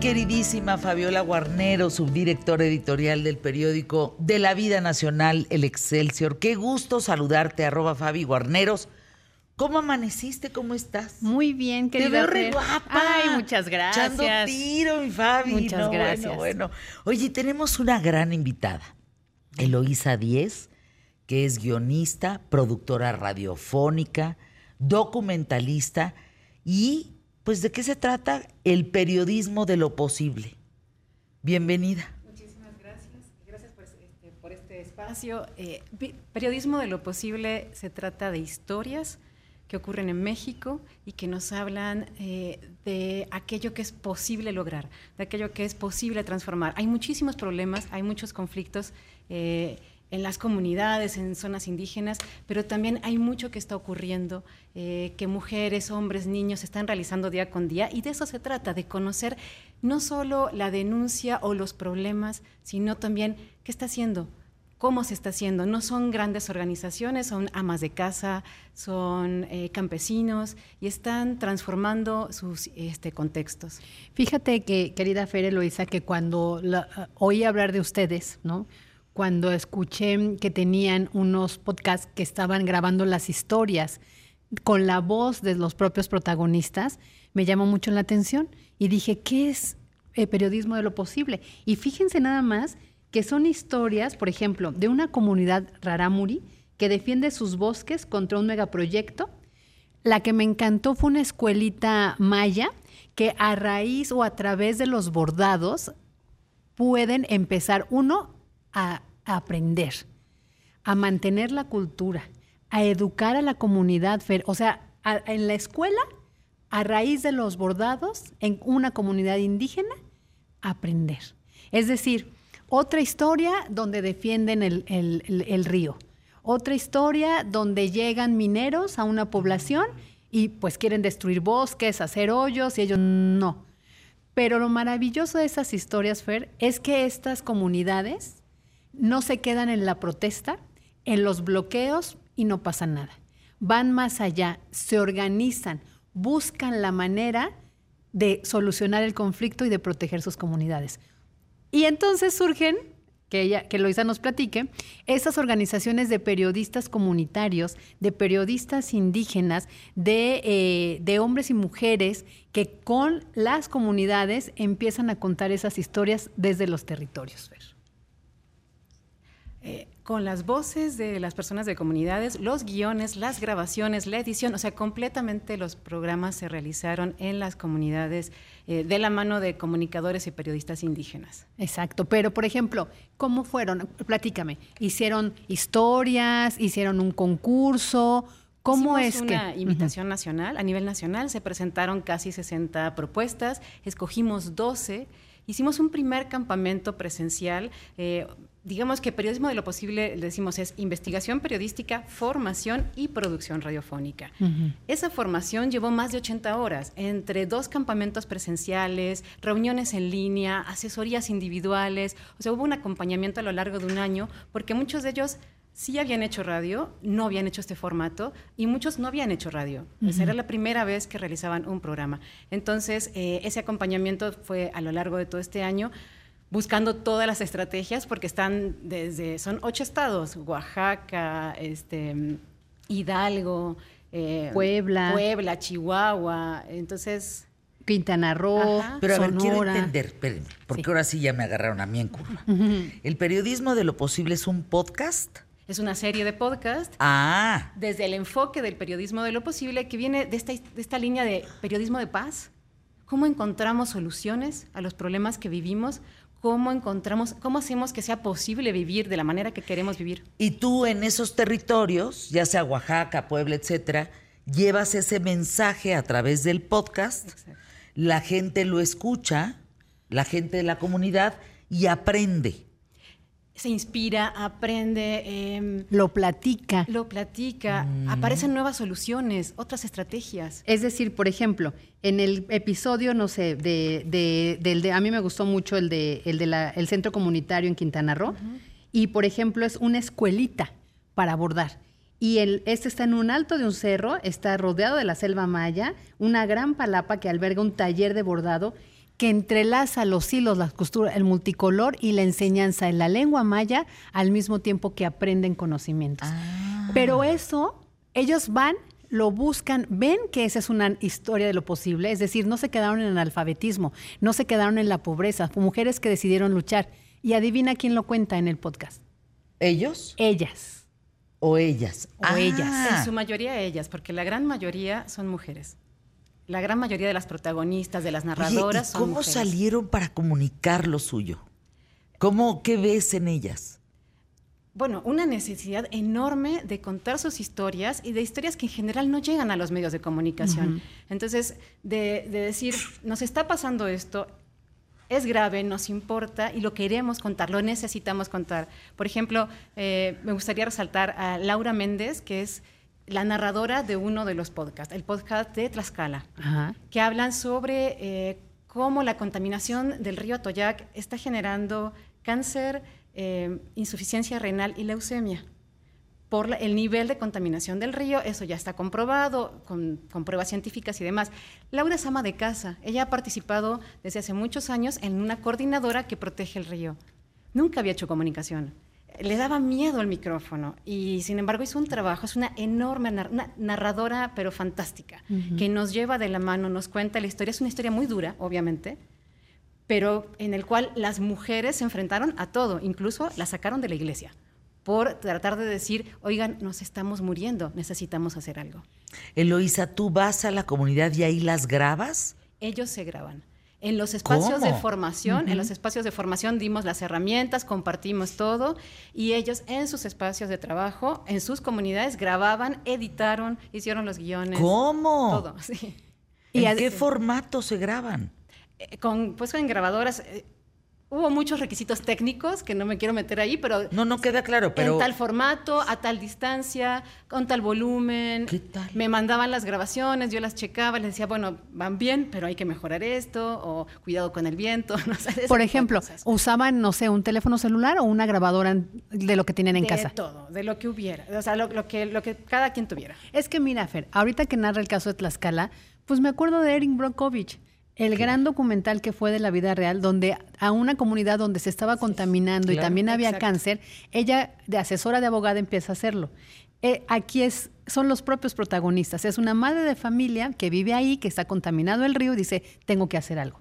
queridísima Fabiola Guarnero, subdirectora editorial del periódico de la vida nacional, El Excelsior. Qué gusto saludarte, arroba Fabi Guarneros. ¿Cómo amaneciste? ¿Cómo estás? Muy bien, querida Te veo re guapa. Ay, muchas gracias. Echando tiro, mi Fabi. Muchas No, gracias. Bueno, bueno. Oye, tenemos una gran invitada, Eloísa Díez, que es guionista, productora radiofónica, documentalista y, pues, ¿de qué se trata? El periodismo de lo posible. Bienvenida. Muchísimas gracias. Gracias por este, este espacio. Eh, periodismo de lo posible se trata de historias que ocurren en México y que nos hablan eh, de aquello que es posible lograr, de aquello que es posible transformar. Hay muchísimos problemas, hay muchos conflictos eh, en las comunidades, en zonas indígenas, pero también hay mucho que está ocurriendo, eh, que mujeres, hombres, niños están realizando día con día y de eso se trata, de conocer no solo la denuncia o los problemas, sino también qué está haciendo, cómo se está haciendo. No son grandes organizaciones, son amas de casa, son eh, campesinos y están transformando sus este, contextos. Fíjate que, querida Fer Eloisa, que cuando la- oí hablar de ustedes, ¿no? Cuando escuché que tenían unos podcasts que estaban grabando las historias con la voz de los propios protagonistas, me llamó mucho la atención y dije, ¿qué es eh, periodismo de lo posible? Y fíjense nada más que son historias, por ejemplo, de una comunidad rarámuri que defiende sus bosques contra un megaproyecto la que me encantó fue una escuelita maya que a raíz o a través de los bordados pueden empezar uno a, aprender, a mantener la cultura, a educar a la comunidad, o sea, en la escuela, a raíz de los bordados, en una comunidad indígena, aprender. Es decir, otra historia donde defienden el, el- el- el río. Otra historia donde llegan mineros a una población y pues quieren destruir bosques, hacer hoyos y ellos no. Pero lo maravilloso de esas historias, Fer, es que estas comunidades no se quedan en la protesta, en los bloqueos y no pasa nada. Van más allá, se organizan, buscan la manera de solucionar el conflicto y de proteger sus comunidades. Y entonces surgen, que, ella, que Loisa nos platique, esas organizaciones de periodistas comunitarios, de periodistas indígenas, de, eh, de hombres y mujeres que con las comunidades empiezan a contar esas historias desde los territorios. Eh, con las voces de las personas de comunidades, los guiones, las grabaciones, la edición, o sea, completamente los programas se realizaron en las comunidades eh, de la mano de comunicadores y periodistas indígenas. Exacto, pero por ejemplo, ¿cómo fueron? Platícame. ¿Hicieron historias? ¿Hicieron un concurso? ¿Cómo Hicimos es una que...? invitación nacional, a nivel nacional, se presentaron casi 60 propuestas, escogimos 12, hicimos un primer campamento presencial. eh, digamos que periodismo de lo posible, le decimos, es investigación periodística, formación y producción radiofónica. Esa formación llevó más de 80 horas, entre dos campamentos presenciales, reuniones en línea, asesorías individuales, o sea, hubo un acompañamiento a lo largo de un año, porque muchos de ellos sí habían hecho radio, no habían hecho este formato y muchos no habían hecho radio. Esa era la primera vez que realizaban un programa. Entonces, eh, ese acompañamiento fue a lo largo de todo este año buscando todas las estrategias porque están desde, son ocho estados, Oaxaca, este, Hidalgo, eh, Puebla. Puebla, Chihuahua. Entonces, Quintana Roo, Ajá. Pero a ver, quiero entender, espérenme, porque Sí. ahora sí ya me agarraron a mí en curva. ¿El periodismo de lo posible es un podcast? es una serie de podcast Ah, desde el enfoque del periodismo de lo posible, que viene de esta, de esta línea de periodismo de paz. ¿Cómo encontramos soluciones a los problemas que vivimos? ¿Cómo encontramos, cómo hacemos que sea posible vivir de la manera que queremos vivir? y tú en esos territorios, ya sea Oaxaca, Puebla, etcétera, llevas ese mensaje a través del podcast, Exacto. la gente lo escucha, la gente de la comunidad y aprende. Se inspira, aprende, em, lo platica. lo platica, aparecen nuevas soluciones, otras estrategias. Es decir, por ejemplo, en el episodio, no sé, de, de- del de, a mí me gustó mucho el de el de la- el centro comunitario en Quintana Roo, y por ejemplo es una escuelita para bordar. Y el, este está en un alto de un cerro, está rodeado de la selva maya, una gran palapa que alberga un taller de bordado que entrelaza los hilos, las costuras, el multicolor y la enseñanza en la lengua maya al mismo tiempo que aprenden conocimientos. Ah. Pero eso, ellos van, lo buscan, ven que esa es una historia de lo posible, es decir, no se quedaron en el alfabetismo, no se quedaron en la pobreza, mujeres que decidieron luchar. Y adivina quién lo cuenta en el podcast. ¿Ellos Ellas. o ellas? O ellas. En su mayoría ellas, porque la gran mayoría son mujeres. La gran mayoría de las protagonistas, de las Oye, narradoras ¿y son cómo salieron para comunicar lo suyo? ¿Cómo, qué ves en ellas? Bueno, una necesidad enorme de contar sus historias y de historias que en general no llegan a los medios de comunicación. Entonces, de, de decir, nos está pasando esto, es grave, nos importa y lo queremos contar, lo necesitamos contar. Por ejemplo, eh, me gustaría resaltar a Laura Méndez, que es la narradora de uno de los podcasts, el podcast de Tlaxcala Ajá. que hablan sobre eh, cómo la contaminación del río Atoyac está generando cáncer, eh, insuficiencia renal y leucemia. Por la- el nivel de contaminación del río, eso ya está comprobado con, con pruebas científicas y demás. Laura es ama de casa. Ella ha participado desde hace muchos años en una coordinadora que protege el río. Nunca había hecho comunicación. Le daba miedo el micrófono y sin embargo hizo un trabajo, es una enorme nar- una narradora pero fantástica, que nos lleva de la mano, nos cuenta la historia. Es una historia muy dura, obviamente, pero en el cual las mujeres se enfrentaron a todo, incluso la sacaron de la iglesia por tratar de decir, oigan, nos estamos muriendo, necesitamos hacer algo. Eloísa, ¿tú vas a la comunidad y ahí las grabas? Ellos se graban. En los espacios de formación, en los espacios de formación dimos las herramientas, compartimos todo y ellos en sus espacios de trabajo, en sus comunidades grababan, editaron, hicieron los guiones. ¿Cómo? Todo, sí. ¿En qué formato se graban? Eh, con, pues en grabadoras eh, hubo muchos requisitos técnicos que no me quiero meter ahí, pero No, no queda claro, pero... en tal formato, a tal distancia, con tal volumen. ¿Qué tal? Me mandaban las grabaciones, yo las checaba, les decía, bueno, van bien, pero hay que mejorar esto, o cuidado con el viento. No sé, Por de ejemplo, cosas. usaban, no sé, un teléfono celular o una grabadora de lo que tenían en de casa. todo, de lo que hubiera, o sea, lo, lo que, lo que cada quien tuviera. Es que mira, Fer, ahorita que narra el caso de Tlaxcala, pues me acuerdo de Erin Brockovich, el gran documental que fue de la vida real, donde a una comunidad donde se estaba contaminando y también había Exacto. cáncer, ella de asesora de abogada empieza a hacerlo. Eh, aquí es, son los propios protagonistas. Es una madre de familia que vive ahí, que está contaminado el río y dice, tengo que hacer algo.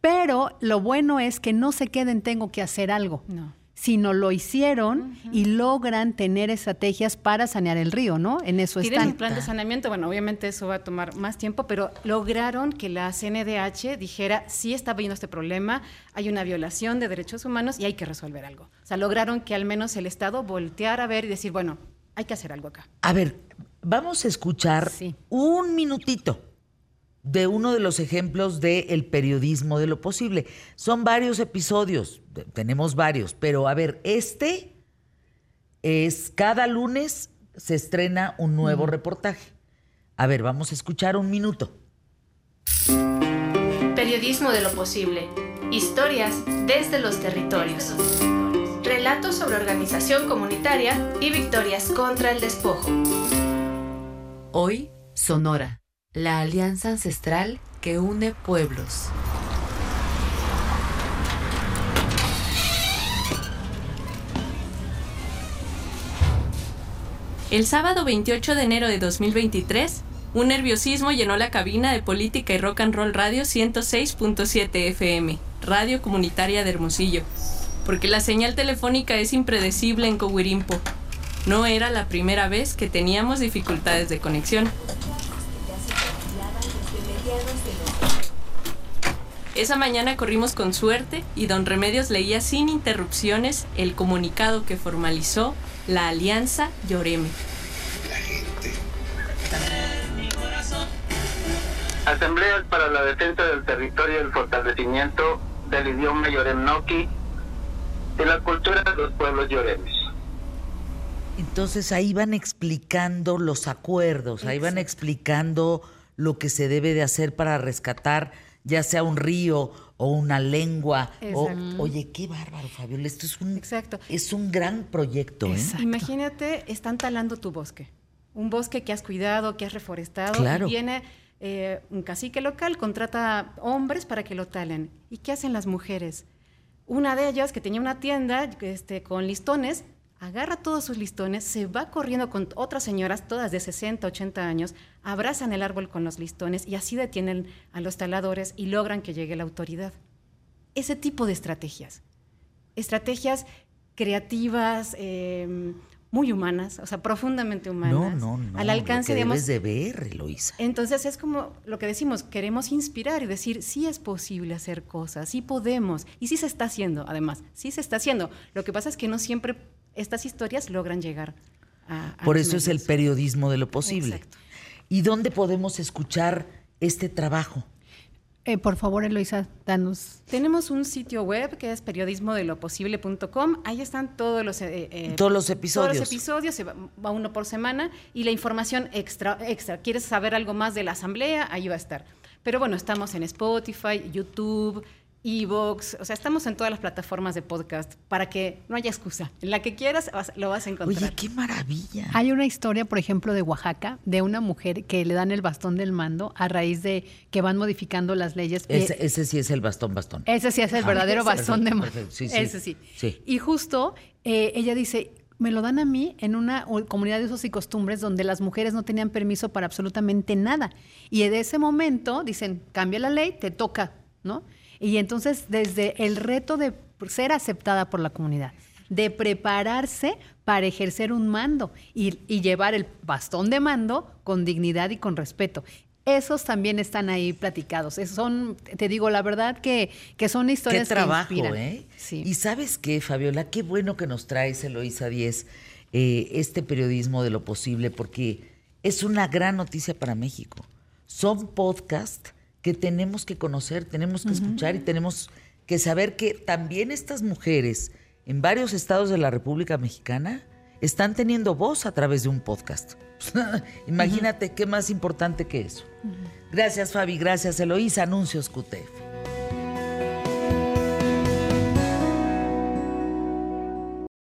Pero lo bueno es que no se queden, tengo que hacer algo No. Sino lo hicieron y logran tener estrategias para sanear el río, ¿no? En eso Tienen un están. plan de saneamiento, bueno, obviamente eso va a tomar más tiempo, pero lograron que la CNDH dijera, sí está habiendo este problema, hay una violación de derechos humanos y hay que resolver algo. O sea, lograron que al menos el Estado volteara a ver y decir, bueno, hay que hacer algo acá. A ver, vamos a escuchar Sí. un minutito de uno de los ejemplos del periodismo de lo posible. Son varios episodios, de- tenemos varios, pero a ver, este es cada lunes se estrena un nuevo reportaje. A ver, vamos a escuchar un minuto. Periodismo de lo posible. Historias desde los territorios. Relatos sobre organización comunitaria y victorias contra el despojo. Hoy, Sonora, la alianza ancestral que une pueblos. El sábado 28 de enero de 2023, un nerviosismo llenó la cabina de Política y Rock and Roll Radio 106.7 FM, radio comunitaria de Hermosillo, porque la señal telefónica es impredecible en Cohuirimpo. No era la primera vez que teníamos dificultades de conexión. Esa mañana corrimos con suerte y don Remedios leía sin interrupciones el comunicado que formalizó la Alianza Lloreme. Asambleas para la defensa del territorio y el fortalecimiento del idioma Yoremnoki y la cultura de los pueblos yoremes. Entonces ahí van explicando los acuerdos, ahí van explicando lo que se debe de hacer para rescatar ya sea un río o una lengua. O, oye, qué bárbaro, Fabiola. Esto es un, Exacto. es un gran proyecto. ¿eh? Imagínate, están talando tu bosque. Un bosque que has cuidado, que has reforestado. Claro. Y viene eh, un cacique local contrata hombres para que lo talen. ¿Y qué hacen las mujeres? Una de ellas, que tenía una tienda este, con listones, agarra todos sus listones, se va corriendo con otras señoras, todas de 60, 80 años, abrazan el árbol con los listones y así detienen a los taladores y logran que llegue la autoridad. Ese tipo de estrategias. Estrategias creativas, eh, muy humanas, o sea, profundamente humanas. No, no, no. Al alcance, lo que digamos. debes de ver, Eloisa. Entonces es como lo que decimos, queremos inspirar y decir, sí es posible hacer cosas, sí podemos, y sí se está haciendo, además, sí se está haciendo. Lo que pasa es que no siempre estas historias logran llegar a... a Por eso es el periodismo de lo posible. Exacto. ¿Y dónde podemos escuchar este trabajo? Eh, por favor, Eloisa, danos. Tenemos un sitio web que es periodismodeloposible.com. Ahí están todos los, eh, eh, Todos los episodios. Todos los episodios, se va, va uno por semana y la información extra, extra. ¿Quieres saber algo más de la asamblea? Ahí va a estar. Pero bueno, estamos en Spotify, YouTube, Evox, o sea, estamos en todas las plataformas de podcast para que no haya excusa. En la que quieras vas- lo vas a encontrar. Oye, qué maravilla. Hay una historia, por ejemplo, de Oaxaca, de una mujer que le dan el bastón del mando a raíz de que van modificando las leyes. Ese, ese sí es el bastón, bastón. Ese sí es el verdadero bastón de mando. perfecto. Sí, sí. Ese sí. Sí. Y justo eh, ella dice, me lo dan a mí en una comunidad de usos y costumbres donde las mujeres no tenían permiso para absolutamente nada. Y de ese momento dicen, cambia la ley, te toca, ¿no? Y entonces desde el reto de ser aceptada por la comunidad, de prepararse para ejercer un mando y, y llevar el bastón de mando con dignidad y con respeto. Esos también están ahí platicados. Esos son, te digo, la verdad que, que son Qué historias trabajo, que inspiran. ¿eh? Sí. Y sabes qué, Fabiola, qué bueno que nos traes, Eloisa 10, eh, este periodismo de lo posible, porque es una gran noticia para México. Son podcasts que tenemos que conocer, tenemos que escuchar y tenemos que saber que también estas mujeres en varios estados de la República Mexicana están teniendo voz a través de un podcast. Imagínate qué más importante que eso. Gracias, Fabi. Gracias, Eloísa. Anuncios QTF.